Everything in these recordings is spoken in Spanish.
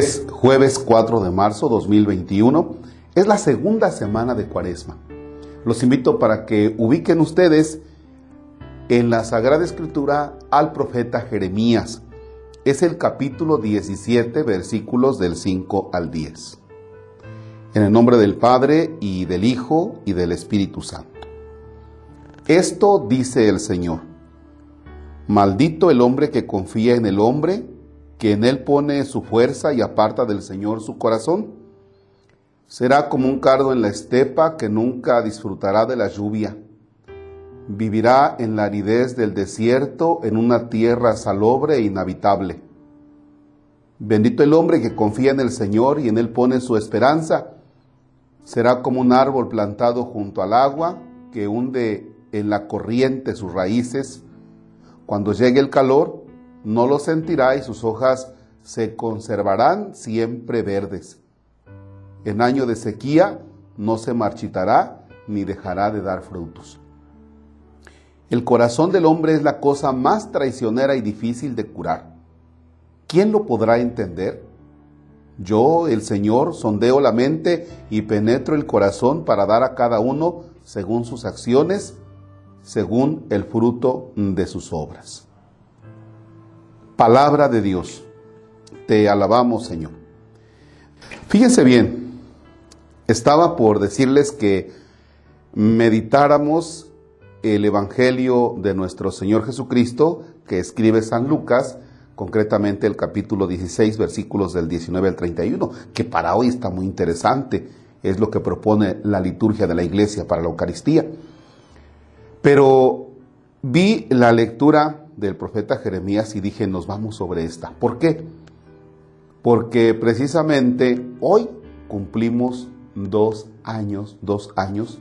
Es jueves 4 de marzo 2021. Es la segunda semana de Cuaresma. Los invito para que ubiquen ustedes en la Sagrada Escritura al profeta Jeremías. Es el capítulo 17, versículos del 5 al 10. En el nombre del Padre y del Hijo y del Espíritu Santo. Esto dice el Señor. Maldito el hombre que confía en el hombre, que en él pone su fuerza y aparta del Señor su corazón. Será como un cardo en la estepa que nunca disfrutará de la lluvia. Vivirá en la aridez del desierto, en una tierra salobre e inhabitable. Bendito el hombre que confía en el Señor y en él pone su esperanza. Será como un árbol plantado junto al agua que hunde en la corriente sus raíces cuando llegue el calor, no lo sentirá y sus hojas se conservarán siempre verdes. En año de sequía no se marchitará ni dejará de dar frutos. El corazón del hombre es la cosa más traicionera y difícil de curar. ¿Quién lo podrá entender? Yo, el Señor, sondeo la mente y penetro el corazón para dar a cada uno según sus acciones según el fruto de sus obras. Palabra de Dios. Te alabamos, Señor. Fíjense bien, estaba por decirles que meditáramos el Evangelio de nuestro Señor Jesucristo que escribe San Lucas, concretamente el capítulo 16, versículos del 19 al 31, que para hoy está muy interesante, es lo que propone la liturgia de la iglesia para la Eucaristía. Pero vi la lectura del profeta Jeremías y dije, nos vamos sobre esta. ¿Por qué? Porque precisamente hoy cumplimos dos años, dos años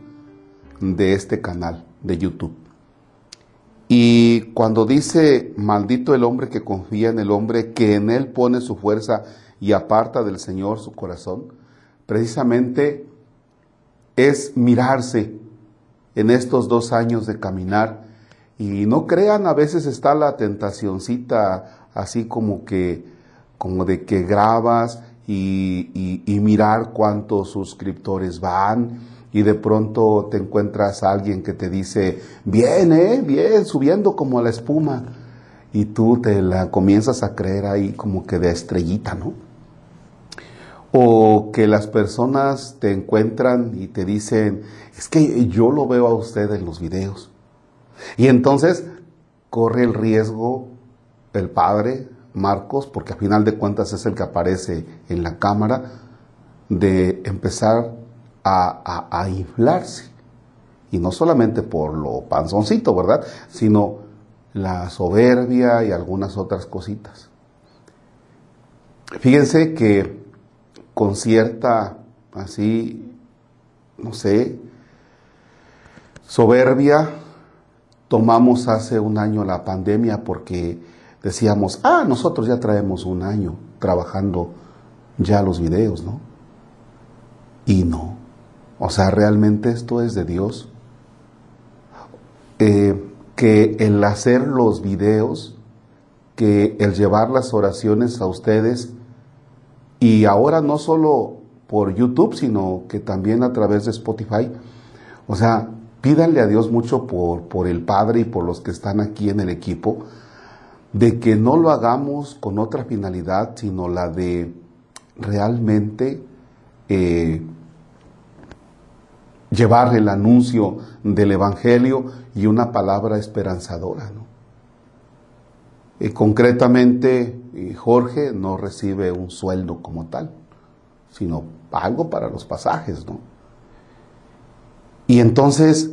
de este canal de YouTube. Y cuando dice, maldito el hombre que confía en el hombre, que en él pone su fuerza y aparta del Señor su corazón, precisamente es mirarse en estos dos años de caminar. Y no crean, a veces está la tentacioncita así como que, como de que grabas y, mirar cuántos suscriptores van y de pronto te encuentras a alguien que te dice, bien, eh, bien, subiendo como la espuma. Y tú te la comienzas a creer ahí como que de estrellita, ¿no? O que las personas te encuentran y te dicen, es que yo lo veo a usted en los videos. Y entonces corre el riesgo el padre Marcos, porque a final de cuentas es el que aparece en la cámara, de empezar a, a inflarse. Y no solamente por lo panzoncito, ¿verdad? Sino la soberbia y algunas otras cositas. Fíjense que con cierta, así, no sé, soberbia, tomamos hace un año la pandemia porque decíamos, ah, nosotros ya traemos un año trabajando ya los videos, ¿no? Y no. O sea, realmente esto es de Dios. Eh, que el hacer los videos, que el llevar las oraciones a ustedes, y ahora no solo por YouTube, sino que también a través de Spotify. O sea, pídanle a Dios mucho por, por el Padre y por los que están aquí en el equipo, de que no lo hagamos con otra finalidad, sino la de realmente eh, llevar el anuncio del Evangelio y una palabra esperanzadora. ¿no? Concretamente, eh, Jorge no recibe un sueldo como tal, sino algo para los pasajes, ¿no? Y entonces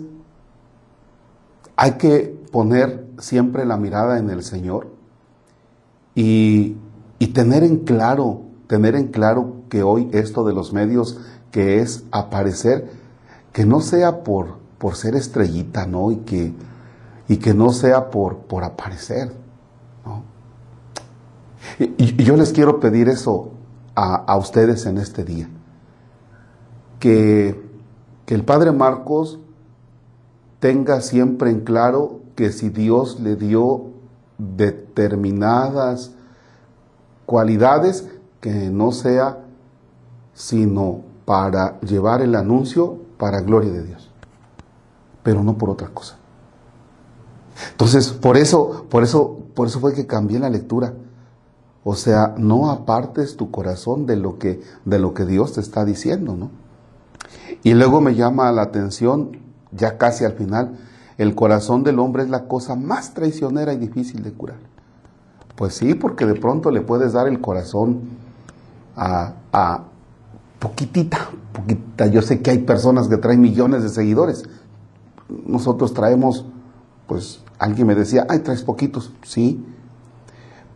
hay que poner siempre la mirada en el Señor y, y tener en claro, tener en claro que hoy esto de los medios que es aparecer, que no sea por, por ser estrellita, ¿no? Y que, y que no sea por, por aparecer y, yo les quiero pedir eso a, ustedes en este día. Que, que el Padre Marcos tenga siempre en claro que si Dios le dio determinadas cualidades, que no sea sino para llevar el anuncio para gloria de Dios, pero no por otra cosa. Entonces, por eso, por eso, por eso fue que cambié la lectura. O sea, no apartes tu corazón de lo que, de lo que Dios te está diciendo, ¿no? Y luego me llama la atención, ya casi al final, el corazón del hombre es la cosa más traicionera y difícil de curar. Pues sí, porque de pronto le puedes dar el corazón a, poquitita, poquitita. Yo sé que hay personas que traen millones de seguidores. Nosotros traemos, pues alguien me decía, ay, traes poquitos. Sí,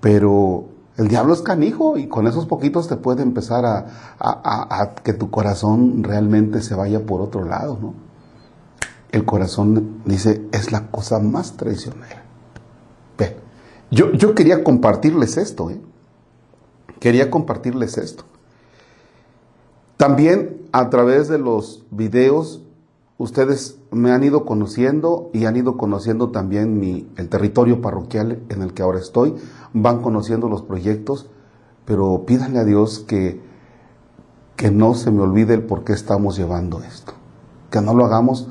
pero el diablo es canijo y con esos poquitos te puede empezar a, que tu corazón realmente se vaya por otro lado, ¿no? El corazón, dice, es la cosa más traicionera. Ve, yo, yo quería compartirles esto, ¿eh? Quería compartirles esto. También a través de los videos, ustedes me han ido conociendo y han ido conociendo también el territorio parroquial en el que ahora estoy, van conociendo los proyectos, pero pídanle a Dios que, que no se me olvide el por qué estamos llevando esto, que no lo hagamos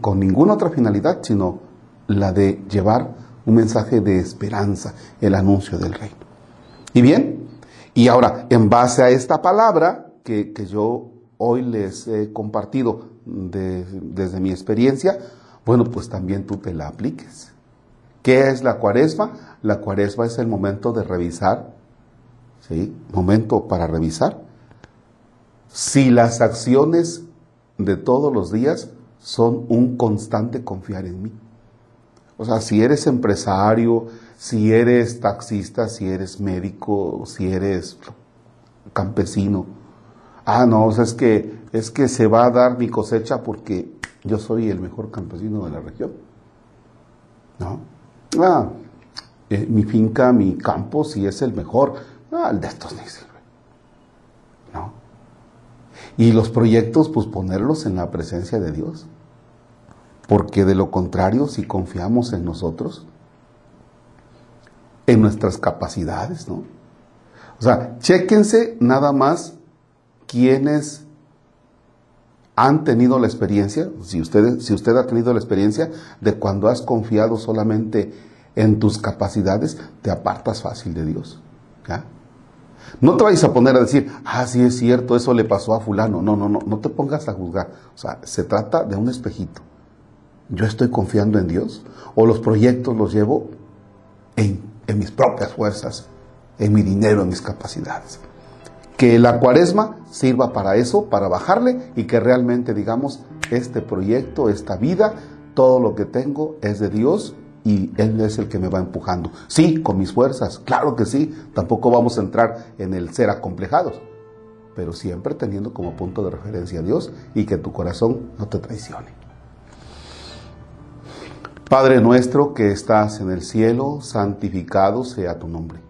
con ninguna otra finalidad, sino la de llevar un mensaje de esperanza, el anuncio del reino. Y bien, y ahora, en base a esta palabra, que, yo hoy les he compartido desde mi experiencia, bueno, pues también tú te la apliques. ¿Qué es la cuaresma? La cuaresma es el momento de revisar, ¿sí? Momento para revisar si las acciones de todos los días son un constante confiar en mí. O sea, si eres empresario, si eres taxista, si eres médico, si eres campesino, ah, no, es que, es que se va a dar mi cosecha porque yo soy el mejor campesino de la región. ¿No? Ah, eh, mi finca, mi campo, si es el mejor, ah, el de estos ni sirve. ¿No? Y los proyectos, pues ponerlos en la presencia de Dios. Porque de lo contrario, si confiamos en nosotros, en nuestras capacidades, ¿no? O sea, chéquense nada más quienes han tenido la experiencia, si usted, si usted ha tenido la experiencia de cuando has confiado solamente en tus capacidades, te apartas fácil de Dios. No te vayas a poner a decir, ah, sí es cierto, eso le pasó a fulano. No, no, no, no te pongas a juzgar. O sea, se trata de un espejito. Yo estoy confiando en Dios o los proyectos los llevo en, en mis propias fuerzas, en mi dinero, en mis capacidades que la cuaresma sirva para eso, para bajarle y que realmente digamos, este proyecto, esta vida, todo lo que tengo es de Dios y Él es el que me va empujando. Sí, con mis fuerzas, claro que sí, tampoco vamos a entrar en el ser acomplejados, pero siempre teniendo como punto de referencia a Dios y que tu corazón no te traicione. Padre nuestro que estás en el cielo, santificado sea tu nombre.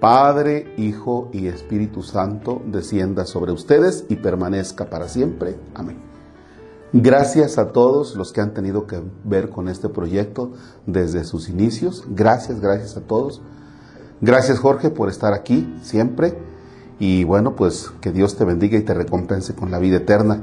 Padre, Hijo y Espíritu Santo, descienda sobre ustedes y permanezca para siempre. Amén. Gracias a todos los que han tenido que ver con este proyecto desde sus inicios. Gracias, gracias a todos. Gracias Jorge por estar aquí siempre. Y bueno, pues que Dios te bendiga y te recompense con la vida eterna.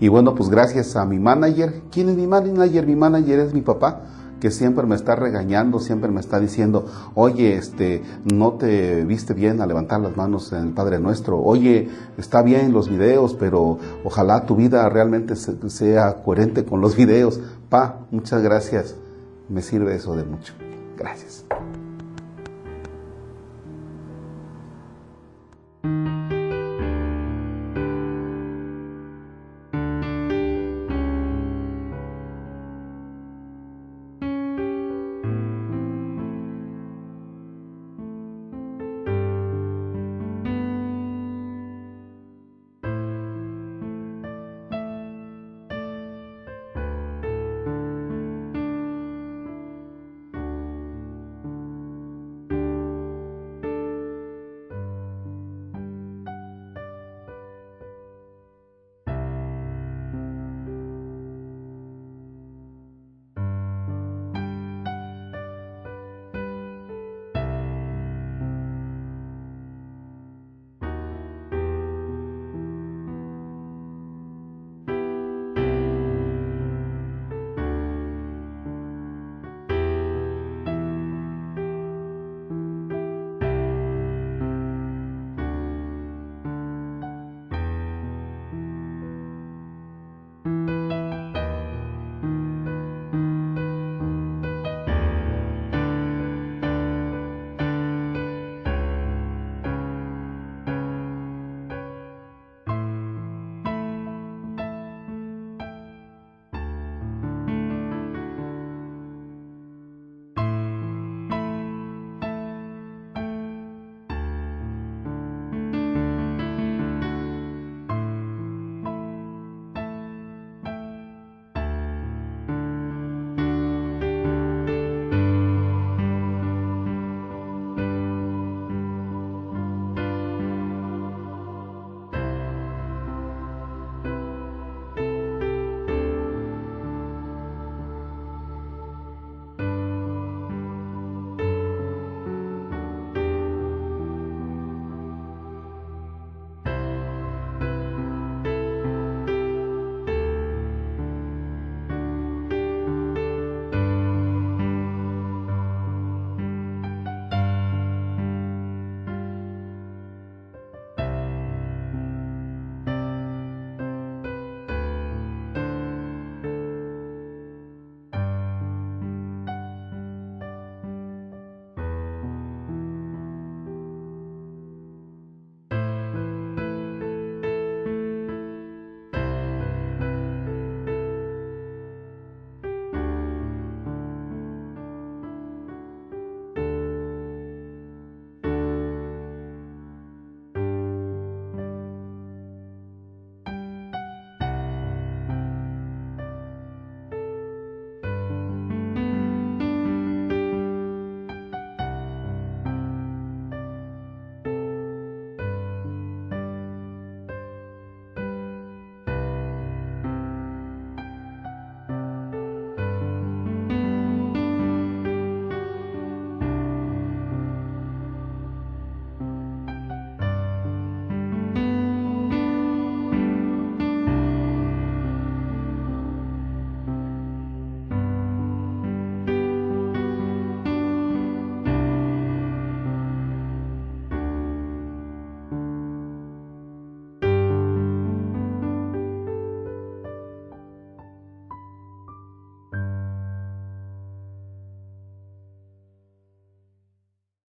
Y bueno, pues gracias a mi manager. ¿Quién es mi manager? Mi manager es mi papá que siempre me está regañando, siempre me está diciendo, oye, este, no te viste bien a levantar las manos en el Padre Nuestro, oye, está bien los videos, pero ojalá tu vida realmente sea coherente con los videos. Pa, muchas gracias, me sirve eso de mucho. Gracias.